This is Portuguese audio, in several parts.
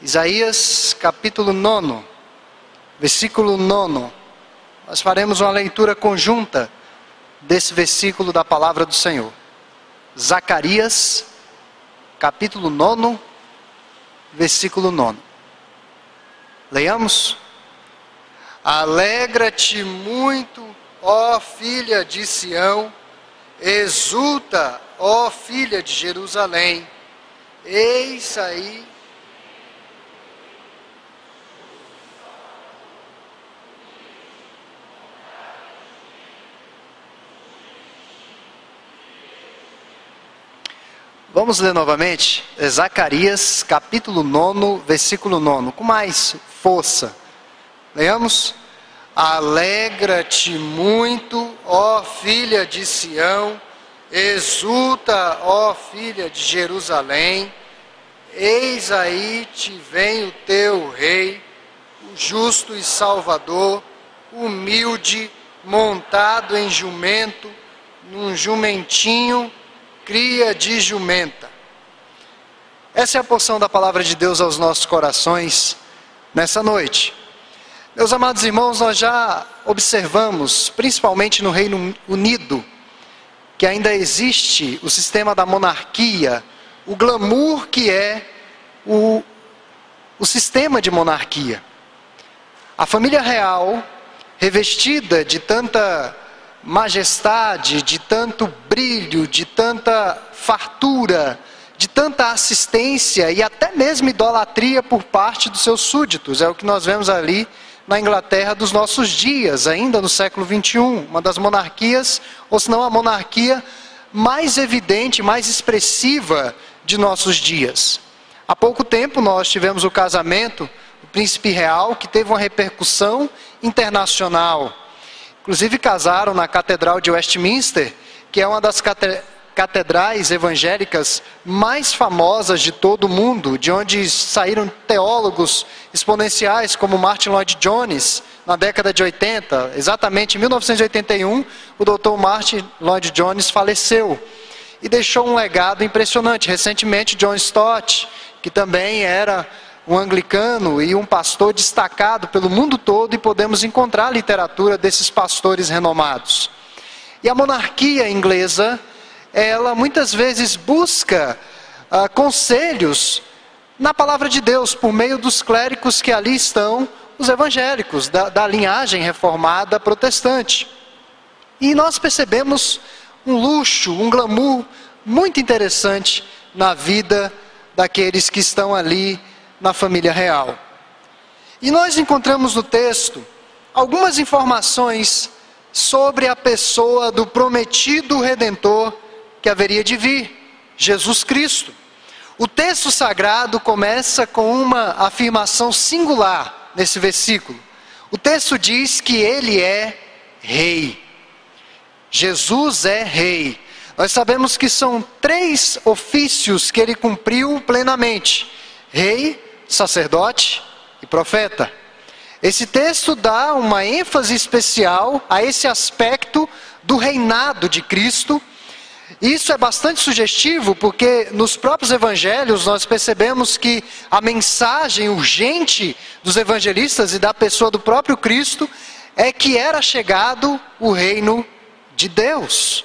Isaías capítulo 9, versículo 9. Nós faremos uma leitura conjunta desse versículo da palavra do Senhor. Zacarias, capítulo 9, versículo 9. Leiamos. Alegra-te muito, ó filha de Sião, exulta, ó filha de Jerusalém. Eis aí Vamos ler novamente Zacarias, capítulo 9, versículo 9, com mais força. Leamos. Alegra-te muito, ó filha de Sião, exulta, ó filha de Jerusalém, eis aí te vem o teu rei, o justo e salvador, humilde, montado em jumento, num jumentinho cria de jumenta. Essa é a porção da palavra de Deus aos nossos corações nessa noite. Meus amados irmãos, nós já observamos, principalmente no Reino Unido, que ainda existe o sistema da monarquia, o glamour que é o, o sistema de monarquia. A família real, revestida de tanta majestade, de tanto brilho, de tanta fartura, de tanta assistência e até mesmo idolatria por parte dos seus súditos. É o que nós vemos ali na Inglaterra dos nossos dias, ainda no século 21, uma das monarquias, ou se não a monarquia mais evidente, mais expressiva de nossos dias. Há pouco tempo nós tivemos o casamento do príncipe real, que teve uma repercussão internacional. Inclusive casaram na Catedral de Westminster, que é uma das catedrais evangélicas mais famosas de todo o mundo, de onde saíram teólogos exponenciais como Martin Lloyd Jones na década de 80. Exatamente em 1981, o Dr. Martin Lloyd Jones faleceu e deixou um legado impressionante. Recentemente, John Stott, que também era um anglicano e um pastor destacado pelo mundo todo, e podemos encontrar literatura desses pastores renomados. E a monarquia inglesa, ela muitas vezes busca uh, conselhos na palavra de Deus, por meio dos clérigos que ali estão, os evangélicos, da, da linhagem reformada protestante. E nós percebemos um luxo, um glamour muito interessante na vida daqueles que estão ali na família real. E nós encontramos no texto algumas informações sobre a pessoa do prometido redentor que haveria de vir, Jesus Cristo. O texto sagrado começa com uma afirmação singular nesse versículo. O texto diz que ele é rei. Jesus é rei. Nós sabemos que são três ofícios que ele cumpriu plenamente: rei, sacerdote e profeta. Esse texto dá uma ênfase especial a esse aspecto do reinado de Cristo. Isso é bastante sugestivo porque nos próprios evangelhos nós percebemos que a mensagem urgente dos evangelistas e da pessoa do próprio Cristo é que era chegado o reino de Deus.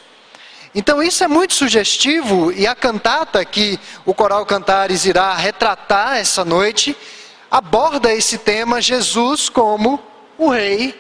Então isso é muito sugestivo e a cantata que o Coral Cantares irá retratar essa noite aborda esse tema Jesus como o rei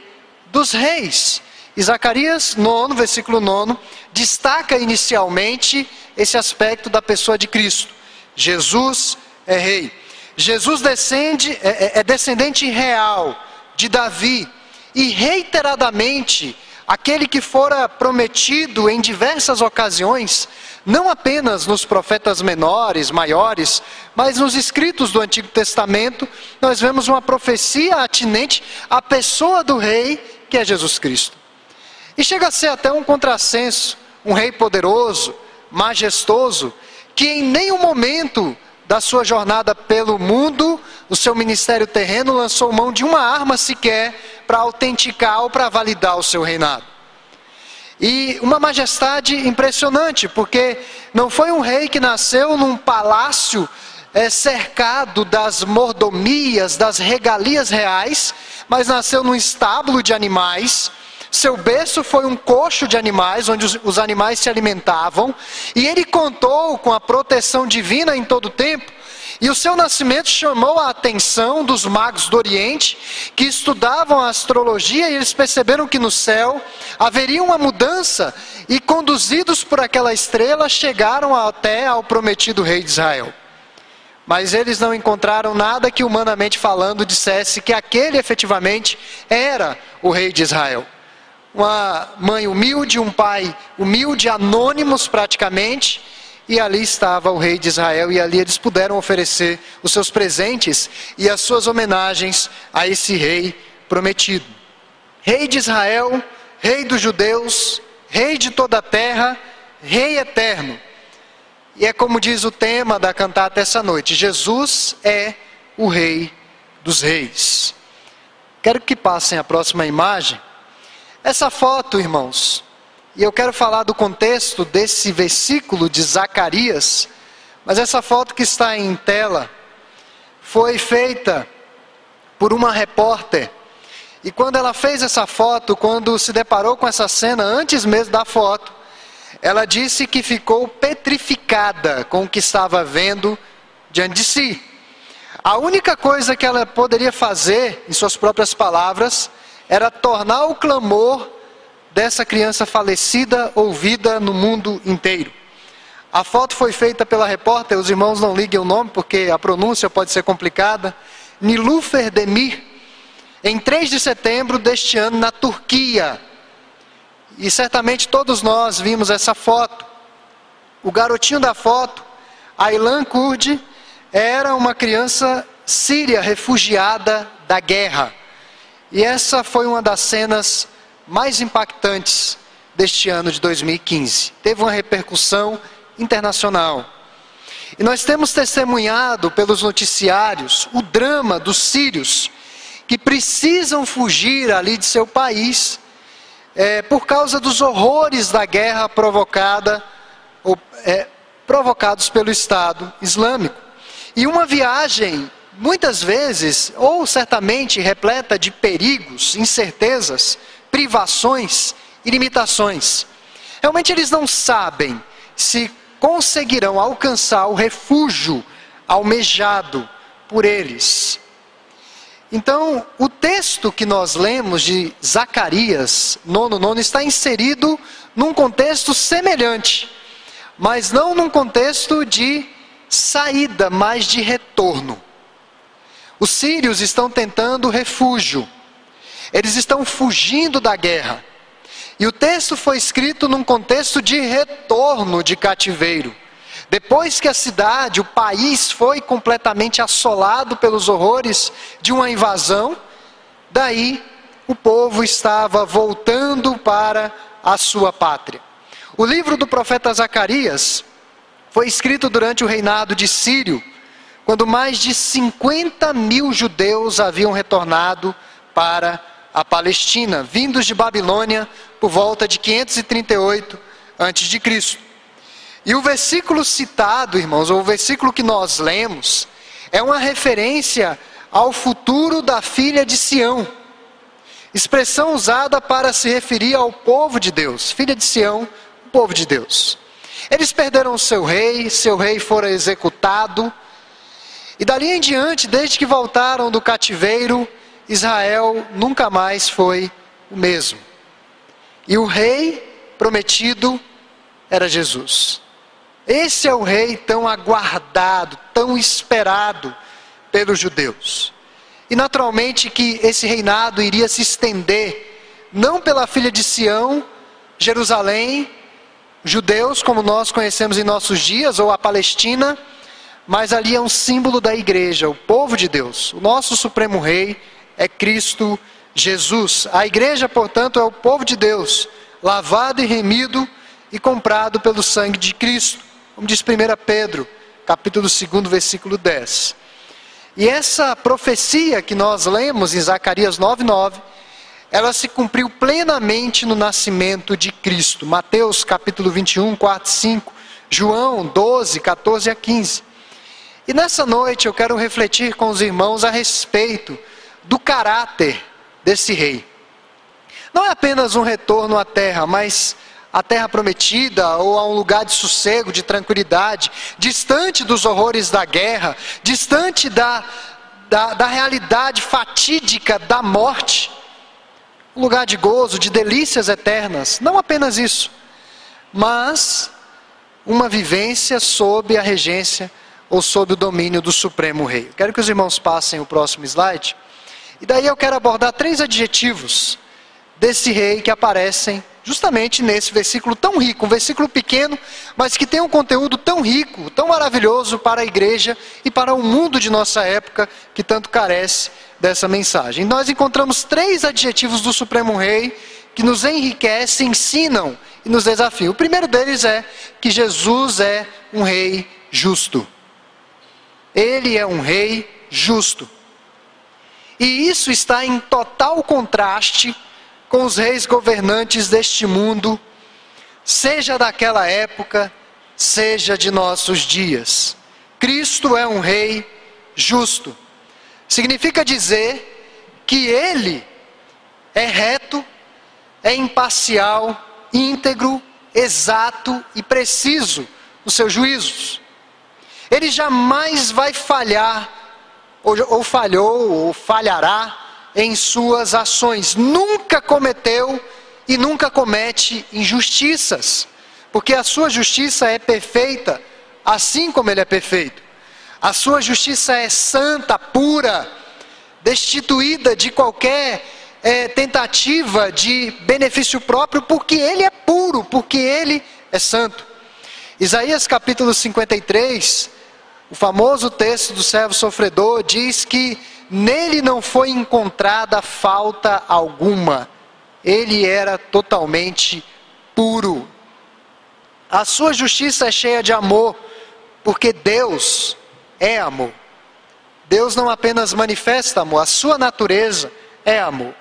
dos reis. E Zacarias 9, versículo 9, destaca inicialmente esse aspecto da pessoa de Cristo. Jesus é rei. Jesus descende, é, é, é descendente real de Davi e reiteradamente aquele que fora prometido em diversas ocasiões, não apenas nos profetas menores, maiores, mas nos escritos do Antigo Testamento, nós vemos uma profecia atinente à pessoa do rei, que é Jesus Cristo. E chega a ser até um contrassenso, um rei poderoso, majestoso, que em nenhum momento da sua jornada pelo mundo, no seu ministério terreno, lançou mão de uma arma sequer para autenticar ou para validar o seu reinado. E uma majestade impressionante, porque não foi um rei que nasceu num palácio é, cercado das mordomias, das regalias reais, mas nasceu num estábulo de animais. Seu berço foi um coxo de animais, onde os, animais se alimentavam, e ele contou com a proteção divina em todo o tempo. E o seu nascimento chamou a atenção dos magos do Oriente, que estudavam a astrologia, e eles perceberam que no céu haveria uma mudança, e conduzidos por aquela estrela, chegaram até ao prometido rei de Israel. Mas eles não encontraram nada que, humanamente falando, dissesse que aquele efetivamente era o rei de Israel. Uma mãe humilde, um pai humilde, anônimos praticamente, e ali estava o rei de Israel, e ali eles puderam oferecer os seus presentes e as suas homenagens a esse rei prometido. Rei de Israel, rei dos judeus, rei de toda a terra, rei eterno. E é como diz o tema da cantata essa noite: Jesus é o Rei dos Reis. Quero que passem a próxima imagem. Essa foto, irmãos, e eu quero falar do contexto desse versículo de Zacarias, mas essa foto que está em tela foi feita por uma repórter. E quando ela fez essa foto, quando se deparou com essa cena, antes mesmo da foto, ela disse que ficou petrificada com o que estava vendo diante de si. A única coisa que ela poderia fazer, em suas próprias palavras, era tornar o clamor dessa criança falecida ouvida no mundo inteiro. A foto foi feita pela repórter, os irmãos não liguem o nome porque a pronúncia pode ser complicada. Nilufer Demir, em 3 de setembro deste ano, na Turquia. E certamente todos nós vimos essa foto. O garotinho da foto, Aylan Kurdi, era uma criança síria refugiada da guerra. E essa foi uma das cenas mais impactantes deste ano de 2015. Teve uma repercussão internacional. E nós temos testemunhado pelos noticiários o drama dos sírios que precisam fugir ali de seu país é, por causa dos horrores da guerra provocada, ou, é, provocados pelo Estado Islâmico. E uma viagem, muitas vezes, ou certamente repleta de perigos, incertezas, privações e limitações. Realmente eles não sabem se conseguirão alcançar o refúgio almejado por eles. Então, o texto que nós lemos de Zacarias, nono, nono, está inserido num contexto semelhante, mas não num contexto de saída, mas de retorno. Os sírios estão tentando refúgio, eles estão fugindo da guerra. E o texto foi escrito num contexto de retorno de cativeiro. Depois que a cidade, o país foi completamente assolado pelos horrores de uma invasão, daí o povo estava voltando para a sua pátria. O livro do profeta Zacarias foi escrito durante o reinado de Sírio, quando mais de 50 mil judeus haviam retornado para a Palestina, vindos de Babilônia por volta de 538 a.C. E o versículo citado, irmãos, ou o versículo que nós lemos, é uma referência ao futuro da filha de Sião. Expressão usada para se referir ao povo de Deus, filha de Sião, o povo de Deus. Eles perderam seu rei, seu rei fora executado, e dali em diante, desde que voltaram do cativeiro, Israel nunca mais foi o mesmo. E o rei prometido era Jesus. Esse é o rei tão aguardado, tão esperado pelos judeus. E naturalmente que esse reinado iria se estender, não pela filha de Sião, Jerusalém, judeus como nós conhecemos em nossos dias, ou a Palestina, mas ali é um símbolo da igreja, o povo de Deus. O nosso supremo rei é Cristo Jesus. A igreja, portanto, é o povo de Deus, lavado e remido e comprado pelo sangue de Cristo. Como diz 1 Pedro, capítulo 2, versículo 10. E essa profecia que nós lemos em Zacarias 9:9, ela se cumpriu plenamente no nascimento de Cristo. Mateus capítulo 21, 4 5, João 12, 14 a 15. E nessa noite eu quero refletir com os irmãos a respeito do caráter desse rei. Não é apenas um retorno à terra, mas à terra prometida ou a um lugar de sossego, de tranquilidade, distante dos horrores da guerra, distante da, da, da realidade fatídica da morte. Um lugar de gozo, de delícias eternas. Não apenas isso, mas uma vivência sob a regência ou sob o domínio do Supremo Rei. Quero que os irmãos passem o próximo slide. E daí eu quero abordar três adjetivos desse rei que aparecem justamente nesse versículo tão rico, um versículo pequeno, mas que tem um conteúdo tão rico, tão maravilhoso para a igreja e para o mundo de nossa época que tanto carece dessa mensagem. Nós encontramos três adjetivos do Supremo Rei que nos enriquecem, ensinam e nos desafiam. O primeiro deles é que Jesus é um rei justo. Ele é um rei justo. E isso está em total contraste com os reis governantes deste mundo, seja daquela época, seja de nossos dias. Cristo é um rei justo. Significa dizer que ele é reto, é imparcial, íntegro, exato e preciso nos seus juízos. Ele jamais vai falhar, ou, ou falhou, ou falhará em suas ações. Nunca cometeu e nunca comete injustiças, porque a sua justiça é perfeita, assim como ele é perfeito. A sua justiça é santa, pura, destituída de qualquer é, tentativa de benefício próprio, porque ele é puro, porque ele é santo. Isaías capítulo 53 o famoso texto do servo sofredor diz que nele não foi encontrada falta alguma. Ele era totalmente puro. A sua justiça é cheia de amor, porque Deus é amor. Deus não apenas manifesta amor, a sua natureza é amor.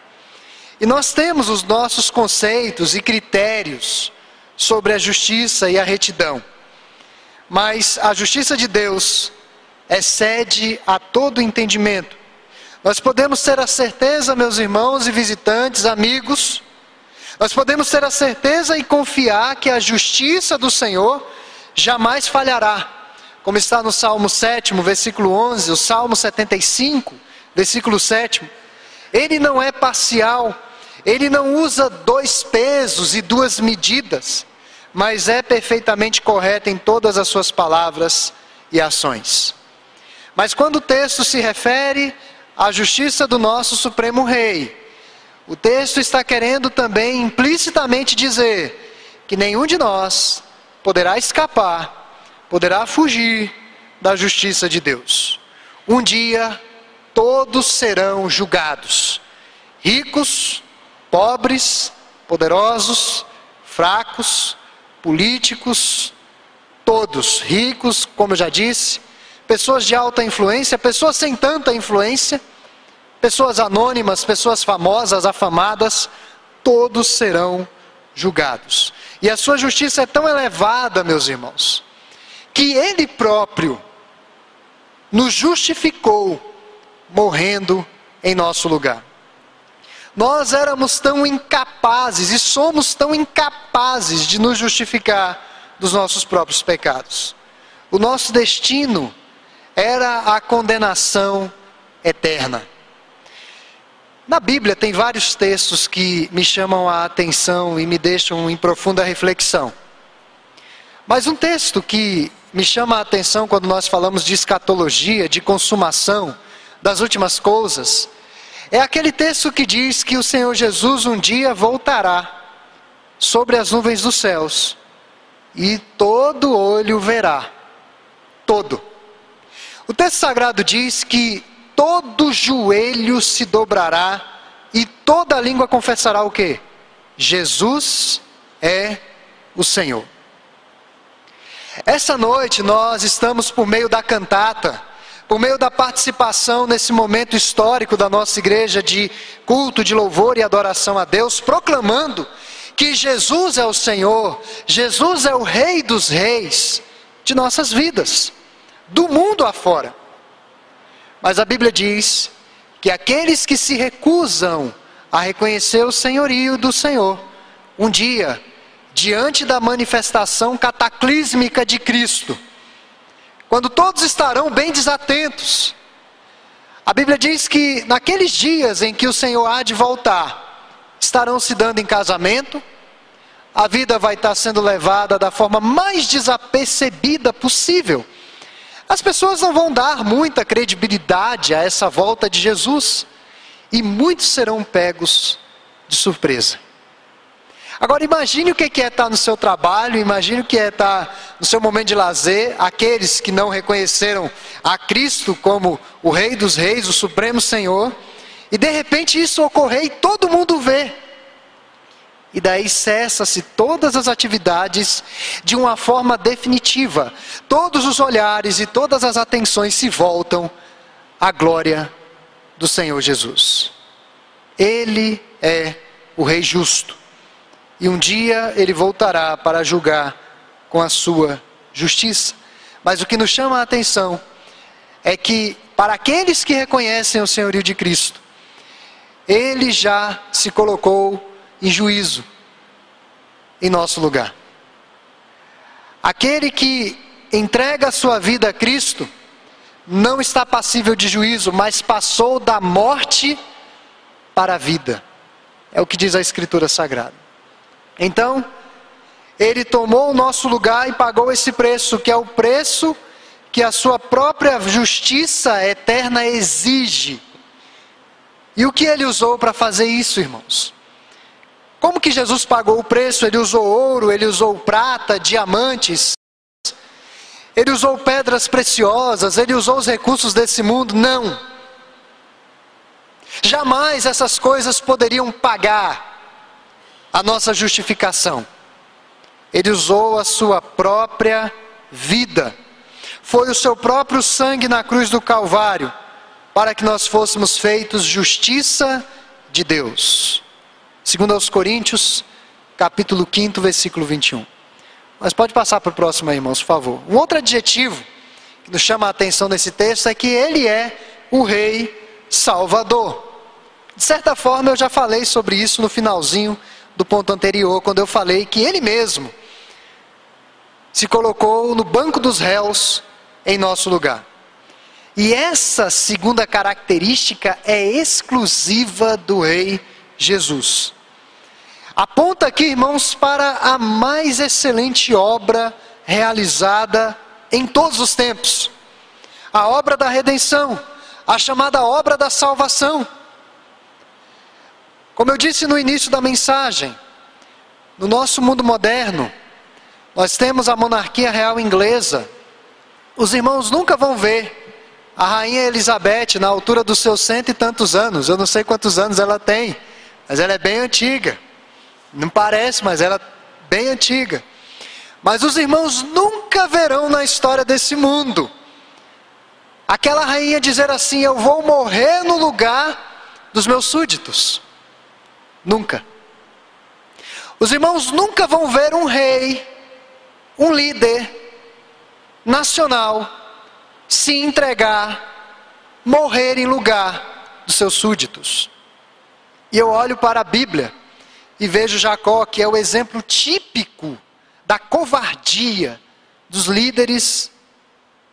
E nós temos os nossos conceitos e critérios sobre a justiça e a retidão. Mas a justiça de Deus excede a todo entendimento. Nós podemos ter a certeza, meus irmãos e visitantes, amigos, nós podemos ter a certeza e confiar que a justiça do Senhor jamais falhará. Como está no Salmo 7, versículo 11, o Salmo 75, versículo 7. Ele não é parcial, ele não usa dois pesos e duas medidas mas é perfeitamente correta em todas as suas palavras e ações. Mas quando o texto se refere à justiça do nosso Supremo Rei, o texto está querendo também implicitamente dizer que nenhum de nós poderá escapar, poderá fugir da justiça de Deus. Um dia todos serão julgados: ricos, pobres, poderosos, fracos, políticos, todos, ricos, como eu já disse, pessoas de alta influência, pessoas sem tanta influência, pessoas anônimas, pessoas famosas, afamadas, todos serão julgados. E a sua justiça é tão elevada, meus irmãos, que ele próprio nos justificou morrendo em nosso lugar. Nós éramos tão incapazes e somos tão incapazes de nos justificar dos nossos próprios pecados. O nosso destino era a condenação eterna. Na Bíblia tem vários textos que me chamam a atenção e me deixam em profunda reflexão. Mas um texto que me chama a atenção quando nós falamos de escatologia, de consumação das últimas coisas, é aquele texto que diz que o Senhor Jesus um dia voltará sobre as nuvens dos céus e todo olho verá. Todo. O texto sagrado diz que todo joelho se dobrará e toda língua confessará o que? Jesus é o Senhor. Essa noite nós estamos por meio da cantata por meio da participação nesse momento histórico da nossa igreja de culto, de louvor e adoração a Deus, proclamando que Jesus é o Senhor, Jesus é o Rei dos Reis de nossas vidas. do mundo afora. Mas a Bíblia diz que aqueles que se recusam a reconhecer o senhorio do Senhor, um dia, diante da manifestação cataclísmica de Cristo, quando todos estarão bem desatentos, a Bíblia diz que naqueles dias em que o Senhor há de voltar, estarão se dando em casamento, a vida vai estar sendo levada da forma mais desapercebida possível. As pessoas não vão dar muita credibilidade a essa volta de Jesus e muitos serão pegos de surpresa. Agora imagine o que é estar no seu trabalho, imagine o que é estar no seu momento de lazer, aqueles que não reconheceram a Cristo como o Rei dos Reis, o Supremo Senhor, e de repente isso ocorrer e todo mundo vê. E daí cessa-se todas as atividades de uma forma definitiva. Todos os olhares e todas as atenções se voltam à glória do Senhor Jesus. Ele é o Rei justo. E um dia ele voltará para julgar com a sua justiça. Mas o que nos chama a atenção é que, para aqueles que reconhecem o senhorio de Cristo, ele já se colocou em juízo em nosso lugar. Aquele que entrega a sua vida a Cristo não está passível de juízo, mas passou da morte para a vida. É o que diz a Escritura Sagrada. Então, ele tomou o nosso lugar e pagou esse preço, que é o preço que a sua própria justiça eterna exige. E o que ele usou para fazer isso, irmãos? Como que Jesus pagou o preço? Ele usou ouro, ele usou prata, diamantes, ele usou pedras preciosas, ele usou os recursos desse mundo? Não. Jamais essas coisas poderiam pagar a nossa justificação. Ele usou a sua própria vida. Foi o seu próprio sangue na cruz do Calvário para que nós fôssemos feitos justiça de Deus. Segundo aos Coríntios, capítulo 5, versículo 21. Mas pode passar para o próximo aí, irmãos, por favor. Um outro adjetivo que nos chama a atenção nesse texto é que ele é o rei salvador. De certa forma, eu já falei sobre isso no finalzinho do ponto anterior, quando eu falei que ele mesmo se colocou no banco dos réus em nosso lugar. E essa segunda característica é exclusiva do rei Jesus. Aponta aqui, irmãos, para a mais excelente obra realizada em todos os tempos a obra da redenção, a chamada obra da salvação. Como eu disse no início da mensagem, no nosso mundo moderno, nós temos a monarquia real inglesa. Os irmãos nunca vão ver a rainha Elizabeth na altura dos seus cento e tantos anos. Eu não sei quantos anos ela tem mas ela é bem antiga. Não parece, mas ela é bem antiga. Mas os irmãos nunca verão na história desse mundo aquela rainha dizer assim: Eu vou morrer no lugar dos meus súditos. Nunca. Os irmãos nunca vão ver um rei, um líder nacional, se entregar, morrer em lugar dos seus súditos. E eu olho para a Bíblia e vejo Jacó, que é o exemplo típico da covardia dos líderes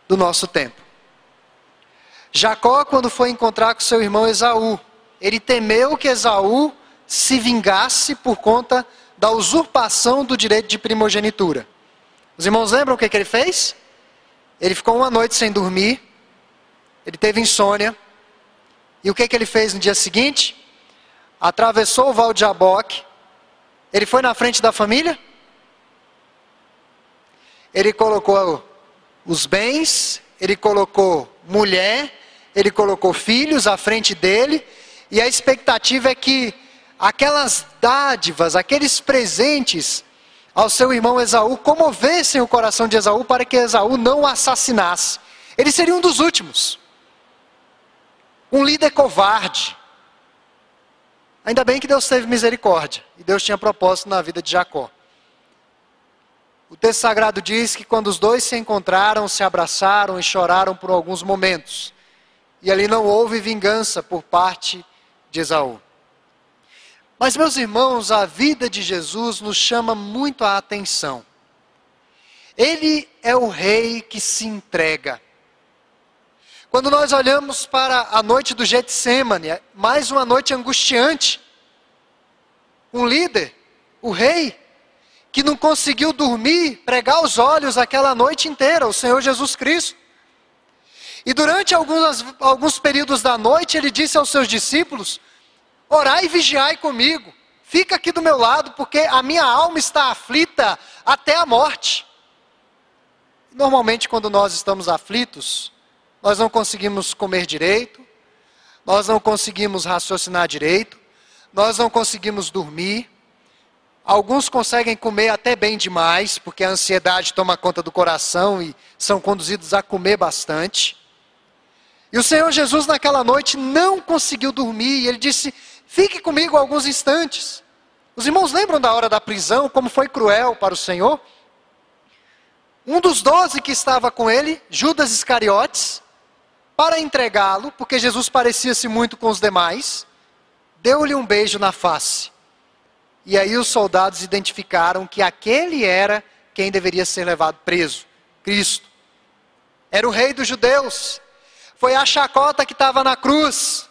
do nosso tempo. Jacó, quando foi encontrar com seu irmão Esaú, ele temeu que Esaú se vingasse por conta da usurpação do direito de primogenitura. Os irmãos lembram o que, que ele fez? Ele ficou uma noite sem dormir, ele teve insônia, e o que, que ele fez no dia seguinte? atravessou o Val de Jaboque, ele foi na frente da família? Ele colocou os bens, ele colocou mulher, ele colocou filhos à frente dele, e a expectativa é que aquelas dádivas, aqueles presentes ao seu irmão Esaú comovessem o coração de Esaú para que Esaú não o assassinasse. Ele seria um dos últimos. Um líder covarde. Ainda bem que Deus teve misericórdia e Deus tinha propósito na vida de Jacó. O texto sagrado diz que quando os dois se encontraram, se abraçaram e choraram por alguns momentos. E ali não houve vingança por parte de Esaú. Mas, meus irmãos, a vida de Jesus nos chama muito a atenção. Ele é o rei que se entrega. Quando nós olhamos para a noite do Getsemane, é mais uma noite angustiante, um líder, o rei, que não conseguiu dormir, pregar os olhos aquela noite inteira, o Senhor Jesus Cristo. E durante alguns, alguns períodos da noite, ele disse aos seus discípulos: Orai e vigiai comigo, fica aqui do meu lado, porque a minha alma está aflita até a morte. Normalmente, quando nós estamos aflitos, nós não conseguimos comer direito, nós não conseguimos raciocinar direito, nós não conseguimos dormir. Alguns conseguem comer até bem demais, porque a ansiedade toma conta do coração e são conduzidos a comer bastante. E o Senhor Jesus, naquela noite, não conseguiu dormir, e ele disse: Fique comigo alguns instantes. Os irmãos lembram da hora da prisão, como foi cruel para o Senhor? Um dos doze que estava com ele, Judas Iscariotes, para entregá-lo, porque Jesus parecia-se muito com os demais, deu-lhe um beijo na face. E aí os soldados identificaram que aquele era quem deveria ser levado preso, Cristo. Era o rei dos judeus. Foi a chacota que estava na cruz.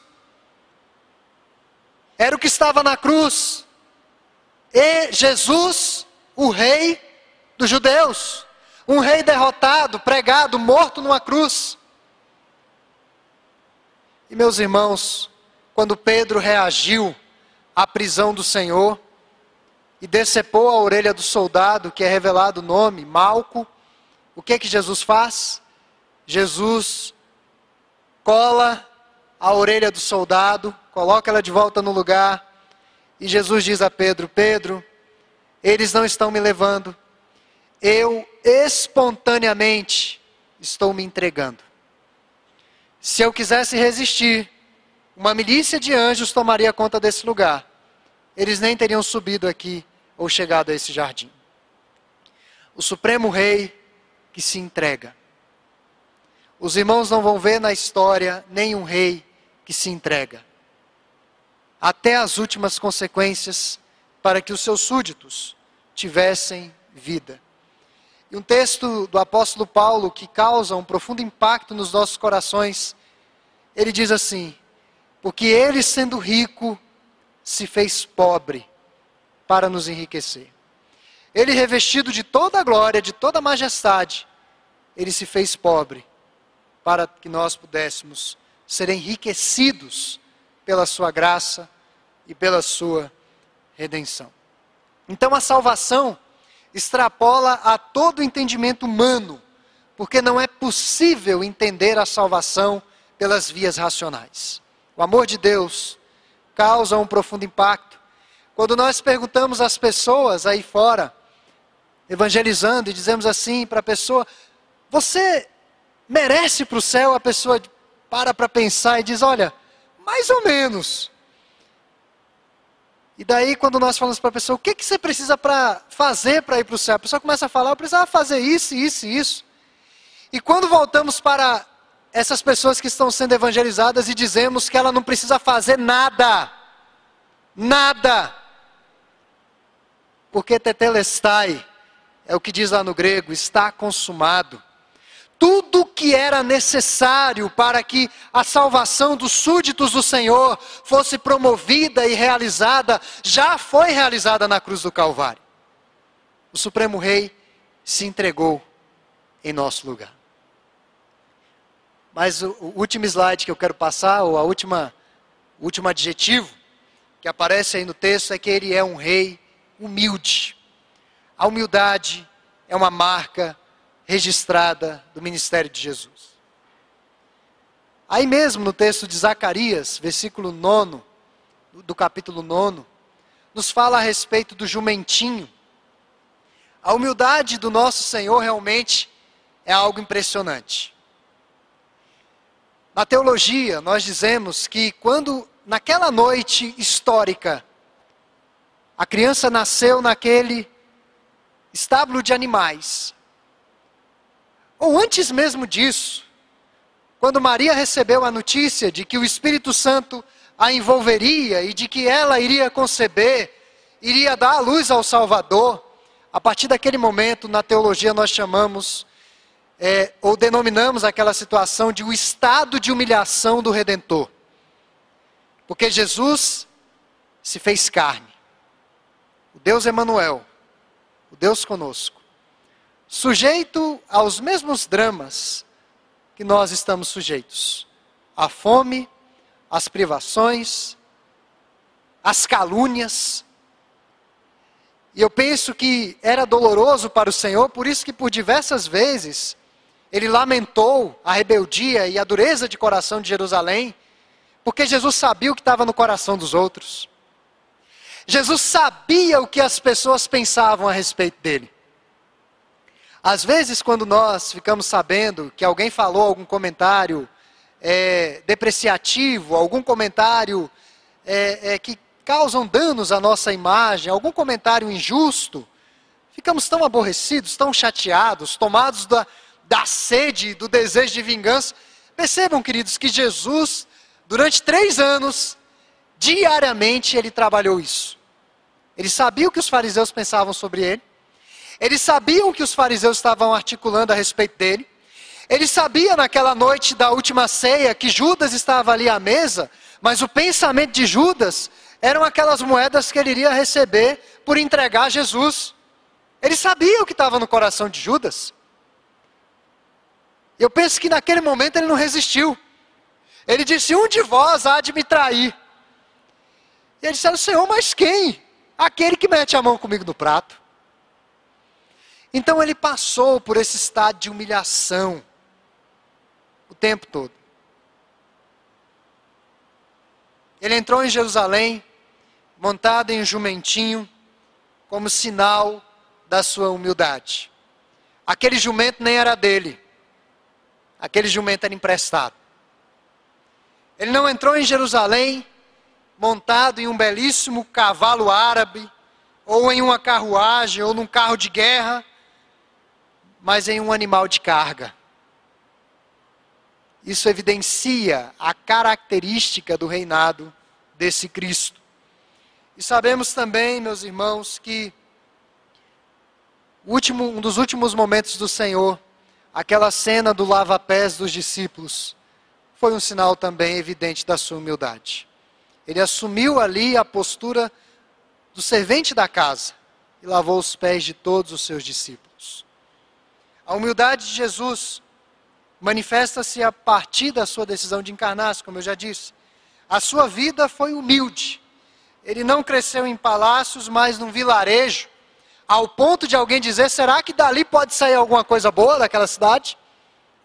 Era o que estava na cruz. E Jesus, o rei dos judeus. Um rei derrotado, pregado, morto numa cruz. E meus irmãos, quando Pedro reagiu à prisão do Senhor e decepou a orelha do soldado, que é revelado o nome, Malco, o que que Jesus faz? Jesus cola a orelha do soldado, coloca ela de volta no lugar, e Jesus diz a Pedro: Pedro, eles não estão me levando, eu espontaneamente estou me entregando. Se eu quisesse resistir, uma milícia de anjos tomaria conta desse lugar. Eles nem teriam subido aqui ou chegado a esse jardim. O Supremo Rei que se entrega. Os irmãos não vão ver na história nenhum rei que se entrega. Até as últimas consequências para que os seus súditos tivessem vida. E um texto do apóstolo Paulo que causa um profundo impacto nos nossos corações, ele diz assim: Porque ele, sendo rico, se fez pobre para nos enriquecer. Ele, revestido de toda a glória, de toda a majestade, ele se fez pobre para que nós pudéssemos ser enriquecidos pela sua graça e pela sua redenção. Então a salvação extrapola a todo entendimento humano, porque não é possível entender a salvação pelas vias racionais. O amor de Deus causa um profundo impacto. Quando nós perguntamos às pessoas aí fora, evangelizando, e dizemos assim para a pessoa: Você merece para o céu? A pessoa para para pensar e diz: Olha, mais ou menos. E daí, quando nós falamos para a pessoa, o que, que você precisa para fazer para ir para o céu? A pessoa começa a falar, eu precisava fazer isso, isso e isso. E quando voltamos para essas pessoas que estão sendo evangelizadas e dizemos que ela não precisa fazer nada, nada, porque tetelestai, é o que diz lá no grego, está consumado tudo que era necessário para que a salvação dos súditos do Senhor fosse promovida e realizada, já foi realizada na cruz do Calvário. O Supremo Rei se entregou em nosso lugar. Mas o, o último slide que eu quero passar, ou a última, o último adjetivo que aparece aí no texto, é que ele é um rei humilde. A humildade é uma marca registrada do ministério de Jesus. Aí mesmo no texto de Zacarias, versículo 9, do capítulo 9, nos fala a respeito do jumentinho. A humildade do nosso Senhor realmente é algo impressionante. Na teologia, nós dizemos que quando, naquela noite histórica, a criança nasceu naquele estábulo de animais. Ou antes mesmo disso, quando Maria recebeu a notícia de que o Espírito Santo a envolveria e de que ela iria conceber, iria dar a luz ao Salvador, a partir daquele momento, na teologia, nós chamamos é, ou denominamos aquela situação de o estado de humilhação do Redentor. Porque Jesus se fez carne. O Deus Emanuel, o Deus conosco, sujeito aos mesmos dramas que nós estamos sujeitos: a fome, as privações, as calúnias. E eu penso que era doloroso para o Senhor, por isso que por diversas vezes ele lamentou a rebeldia e a dureza de coração de Jerusalém, porque Jesus sabia o que estava no coração dos outros. Jesus sabia o que as pessoas pensavam a respeito dele. Às vezes, quando nós ficamos sabendo que alguém falou algum comentário é, depreciativo, algum comentário é, é, que causam danos à nossa imagem, algum comentário injusto, ficamos tão aborrecidos, tão chateados, tomados da, da sede, do desejo de vingança. Percebam, queridos, que Jesus, durante três anos, diariamente, ele trabalhou isso. Ele sabia o que os fariseus pensavam sobre ele. Eles sabiam que os fariseus estavam articulando a respeito dele. Ele sabia naquela noite da última ceia que Judas estava ali à mesa, mas o pensamento de Judas eram aquelas moedas que ele iria receber por entregar Jesus. Ele sabia o que estava no coração de Judas. Eu penso que naquele momento ele não resistiu. Ele disse: Um de vós há de me trair. E ele disse: Senhor, mas quem? Aquele que mete a mão comigo no prato. Então ele passou por esse estado de humilhação o tempo todo. Ele entrou em Jerusalém, montado em um jumentinho, como sinal da sua humildade. Aquele jumento nem era dele. Aquele jumento era emprestado. Ele não entrou em Jerusalém montado em um belíssimo cavalo árabe, ou em uma carruagem, ou num carro de guerra, mas em um animal de carga. Isso evidencia a característica do reinado desse Cristo. E sabemos também, meus irmãos, que último, um dos últimos momentos do Senhor aquela cena do lava-pés dos discípulos foi um sinal também evidente da sua humildade. Ele assumiu ali a postura do servente da casa e lavou os pés de todos os seus discípulos. A humildade de Jesus manifesta-se a partir da sua decisão de encarnar-se, como eu já disse. A sua vida foi humilde. Ele não cresceu em palácios, mas num vilarejo ao ponto de alguém dizer: será que dali pode sair alguma coisa boa daquela cidade?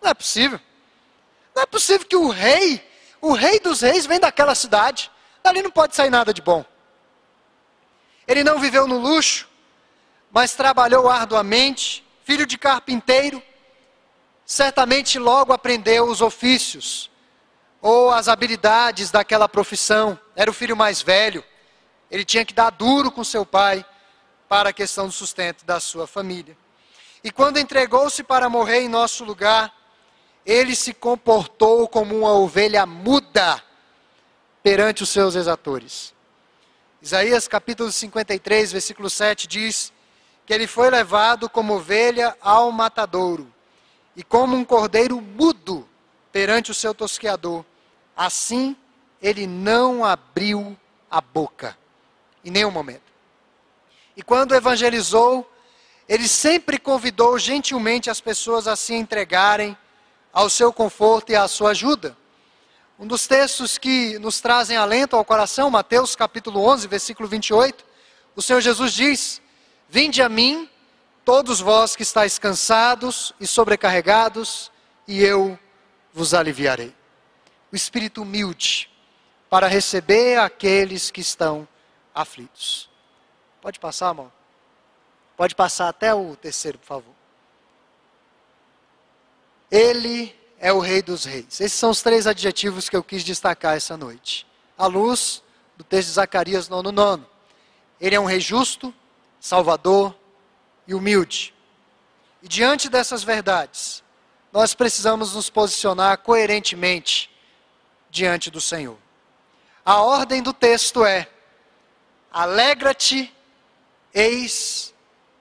Não é possível. Não é possível que o rei, o rei dos reis, vem daquela cidade. Dali não pode sair nada de bom. Ele não viveu no luxo, mas trabalhou arduamente, filho de carpinteiro, certamente logo aprendeu os ofícios ou as habilidades daquela profissão. Era o filho mais velho, ele tinha que dar duro com seu pai para a questão do sustento da sua família. E quando entregou-se para morrer em nosso lugar, ele se comportou como uma ovelha muda perante os seus exatores. Isaías capítulo 53, versículo 7 diz que ele foi levado como ovelha ao matadouro e como um cordeiro mudo perante o seu tosqueador. Assim ele não abriu a boca em nenhum momento. E quando evangelizou, ele sempre convidou gentilmente as pessoas a se entregarem ao seu conforto e à sua ajuda. Um dos textos que nos trazem alento ao coração, Mateus capítulo 11, versículo 28, o Senhor Jesus diz: Vinde a mim, todos vós que estáis cansados e sobrecarregados, e eu vos aliviarei. O espírito humilde para receber aqueles que estão aflitos. Pode passar, amor? Pode passar até o terceiro, por favor. Ele é o Rei dos Reis. Esses são os três adjetivos que eu quis destacar essa noite. À luz do texto de Zacarias 9. Ele é um rei justo, salvador, e humilde. E diante dessas verdades, nós precisamos nos posicionar coerentemente diante do Senhor. A ordem do texto é: alegra-te, eis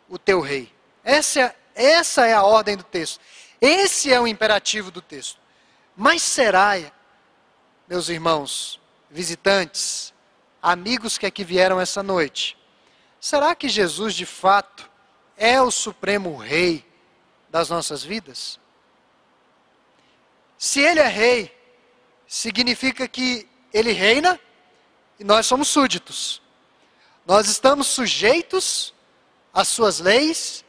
o teu rei. Essa é, essa é a ordem do texto. Esse é o imperativo do texto. Mas será, meus irmãos, visitantes, amigos que aqui vieram essa noite, será que Jesus de fato é o supremo rei das nossas vidas? Se ele é rei, significa que ele reina e nós somos súditos. Nós estamos sujeitos às suas leis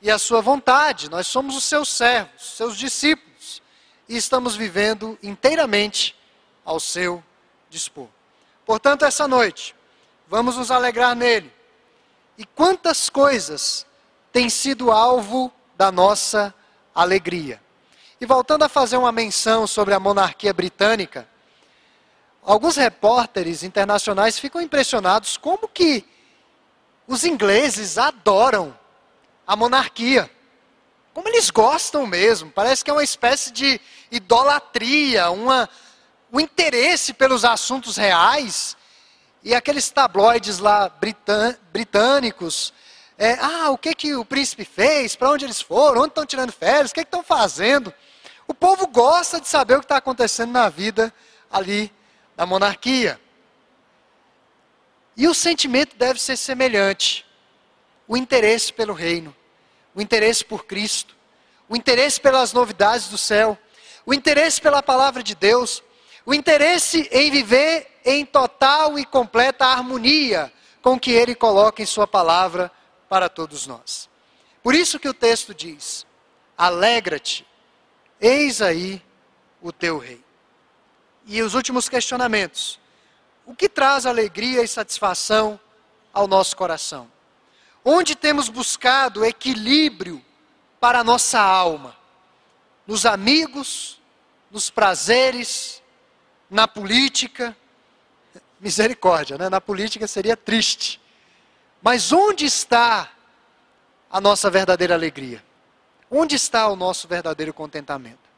e à sua vontade. Nós somos os seus servos, seus discípulos, e estamos vivendo inteiramente ao seu dispor. Portanto, essa noite, vamos nos alegrar nele. E quantas coisas têm sido alvo da nossa alegria. E voltando a fazer uma menção sobre a monarquia britânica, alguns repórteres internacionais ficam impressionados como que os ingleses adoram a monarquia. Como eles gostam mesmo, parece que é uma espécie de idolatria, uma, um interesse pelos assuntos reais. E aqueles tabloides lá britân, britânicos, é, ah, o que, que o príncipe fez, para onde eles foram, onde estão tirando férias, o que, estão fazendo. O povo gosta de saber o que está acontecendo na vida ali da monarquia. E o sentimento deve ser semelhante. O interesse pelo reino, o interesse por Cristo, o interesse pelas novidades do céu, o interesse pela palavra de Deus, o interesse em viver em total e completa harmonia com o que ele coloca em sua palavra para todos nós. Por isso que o texto diz: Alegra-te, eis aí o teu rei. E os últimos questionamentos. O que traz alegria e satisfação ao nosso coração? Onde temos buscado equilíbrio para a nossa alma? Nos amigos, nos prazeres, na política? Misericórdia, né? Na política seria triste. Mas onde está a nossa verdadeira alegria? Onde está o nosso verdadeiro contentamento?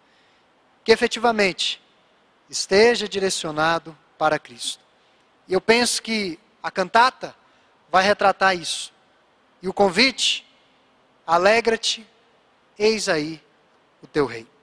Que efetivamente esteja direcionado para Cristo. E eu penso que a cantata vai retratar isso. E o convite, alegra-te, eis aí o teu rei.